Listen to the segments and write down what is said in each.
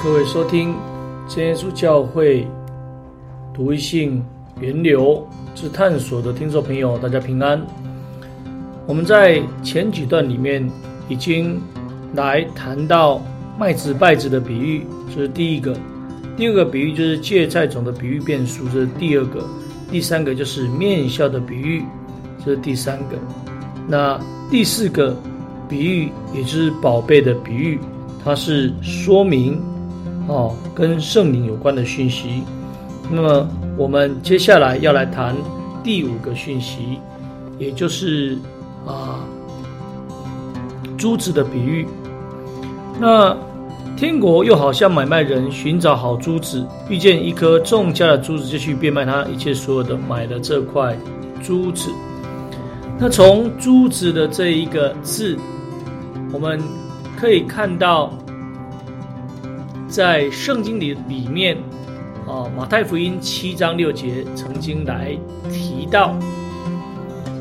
各位收听真耶稣教会读一信源流之探索的听众朋友，大家平安。我们在前几段里面已经来谈到麦子稗子的比喻，这是第一个；第二个比喻就是芥菜种的比喻变数，这是第二个；第三个就是面笑的比喻，这是第三个。那第四个比喻，也就是宝贝的比喻，它是说明。哦，跟圣灵有关的讯息。那么，我们接下来要来谈第五个讯息，也就是啊，珠子的比喻。那天国又好像买卖人寻找好珠子，遇见一颗重价的珠子，就去变卖他一切所有的，买了这块珠子。那从珠子的这一个字，我们可以看到。在圣经里里面，啊，马太福音七章六节曾经来提到，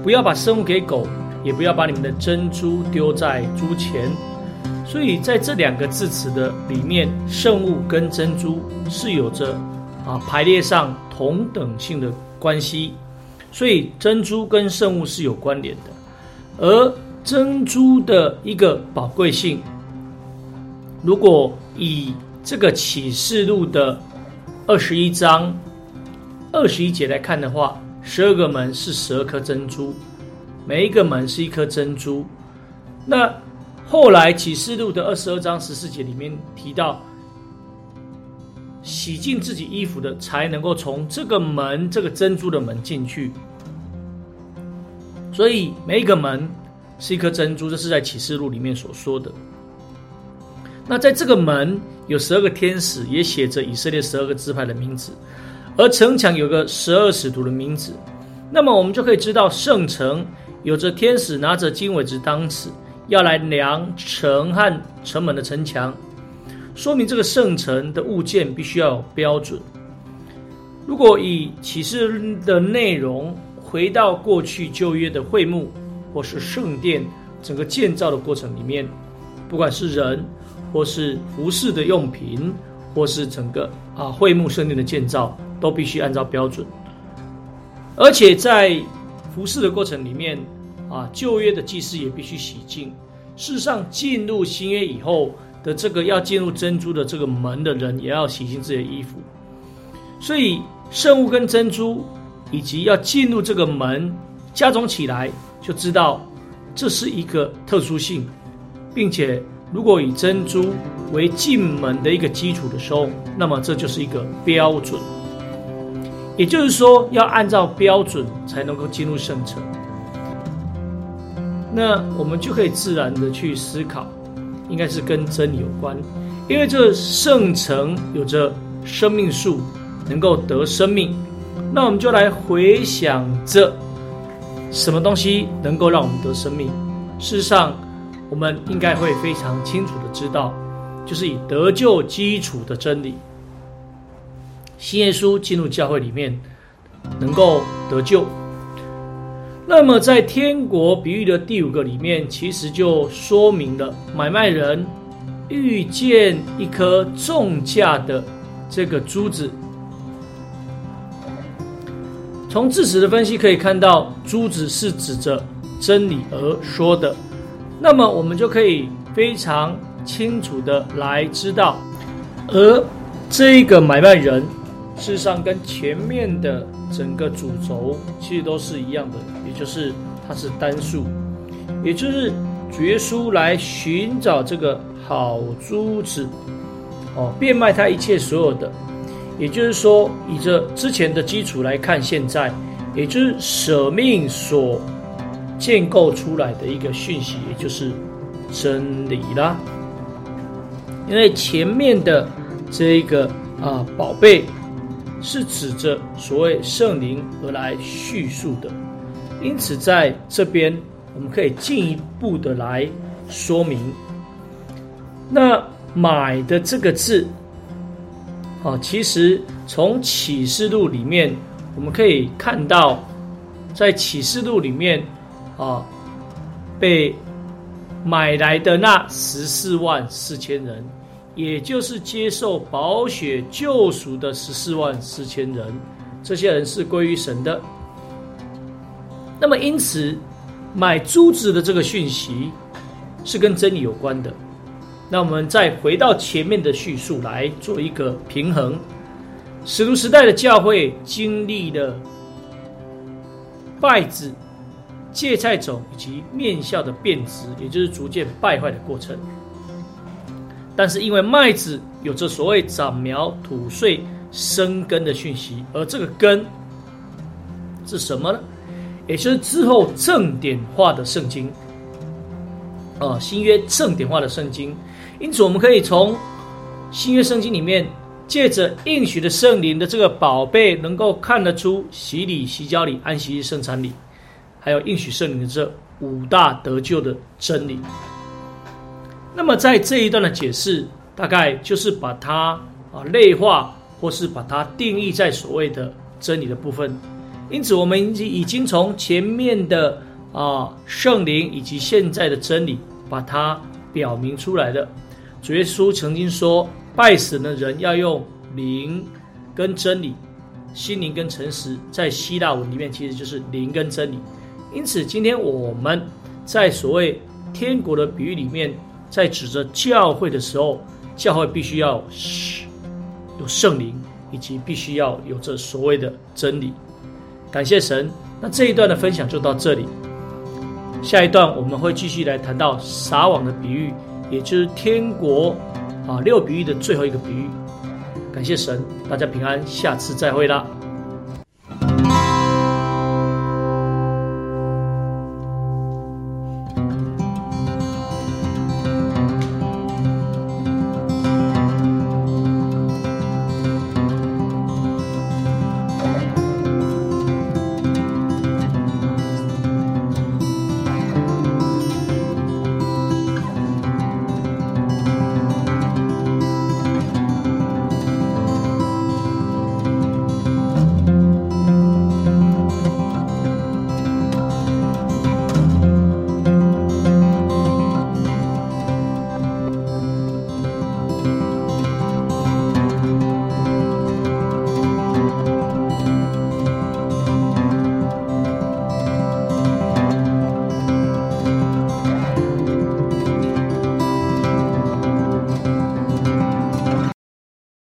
不要把生物给狗，也不要把你们的珍珠丢在猪前。所以在这两个字词的里面，圣物跟珍珠是有着啊排列上同等性的关系，所以珍珠跟圣物是有关联的。而珍珠的一个宝贵性，如果以这个启示录的二十一章二十一节来看的话，十二个门是十二颗珍珠，每一个门是一颗珍珠。那后来启示录的二十二章十四节里面提到，洗净自己衣服的才能够从这个门这个珍珠的门进去。所以每一个门是一颗珍珠，这是在启示录里面所说的。那在这个门有十二个天使，也写着以色列十二个支派的名字，而城墙有个十二使徒的名字。那么我们就可以知道，圣城有着天使拿着经纬之当尺，要来量城和城门的城墙，说明这个圣城的物件必须要有标准。如果以启示的内容回到过去旧约的会幕或是圣殿整个建造的过程里面，不管是人。或是服饰的用品，或是整个啊会幕圣殿的建造，都必须按照标准。而且在服饰的过程里面，啊旧约的祭司也必须洗净。事实上，进入新约以后的这个要进入珍珠的这个门的人，也要洗净自己的衣服。所以圣物跟珍珠，以及要进入这个门加总起来，就知道这是一个特殊性，并且。如果以珍珠为进门的一个基础的时候，那么这就是一个标准。也就是说，要按照标准才能够进入圣城。那我们就可以自然的去思考，应该是跟真理有关，因为这圣城有着生命树，能够得生命。那我们就来回想着什么东西能够让我们得生命？事实上。我们应该会非常清楚的知道，就是以得救基础的真理，新耶稣进入教会里面能够得救。那么在天国比喻的第五个里面，其实就说明了买卖人遇见一颗重价的这个珠子。从字词的分析可以看到，珠子是指着真理而说的。那么我们就可以非常清楚的来知道，而这个买卖人，事实上跟前面的整个主轴其实都是一样的，也就是它是单数，也就是绝书来寻找这个好珠子，哦，变卖他一切所有的，也就是说，以这之前的基础来看，现在也就是舍命所。建构出来的一个讯息，也就是真理啦。因为前面的这一个啊宝贝，是指着所谓圣灵而来叙述的，因此在这边我们可以进一步的来说明。那买的这个字，啊，其实从启示录里面我们可以看到，在启示录里面。啊，被买来的那十四万四千人，也就是接受宝血救赎的十四万四千人，这些人是归于神的。那么，因此买珠子的这个讯息是跟真理有关的。那我们再回到前面的叙述来做一个平衡。使徒时代的教会经历了稗子、芥菜种以及面酵的变质，也就是逐渐败坏的过程。但是因为麦子有着所谓长苗、吐穗、生根的讯息，而这个根是什么呢？也就是之后正典化的圣经，啊，新约正典化的圣经。因此，我们可以从新约圣经里面，借着应许的圣灵的这个宝贝，能够看得出洗礼、洗脚礼、安息日、圣餐礼，还有应许圣灵的这五大得救的真理。那么，在这一段的解释，大概就是把它啊类化，或是把它定义在所谓的真理的部分。因此，我们已经已经从前面的啊圣灵以及现在的真理，把它表明出来的。主耶稣曾经说，拜神的人要用灵跟真理，心灵跟诚实，在希腊文里面其实就是灵跟真理。因此，今天我们在所谓天国的比喻里面，在指着教会的时候，教会必须要有圣灵，以及必须要有着所谓的真理。感谢神，那这一段的分享就到这里。下一段我们会继续来谈到撒网的比喻，也就是天国啊六比喻的最后一个比喻。感谢神，大家平安，下次再会啦。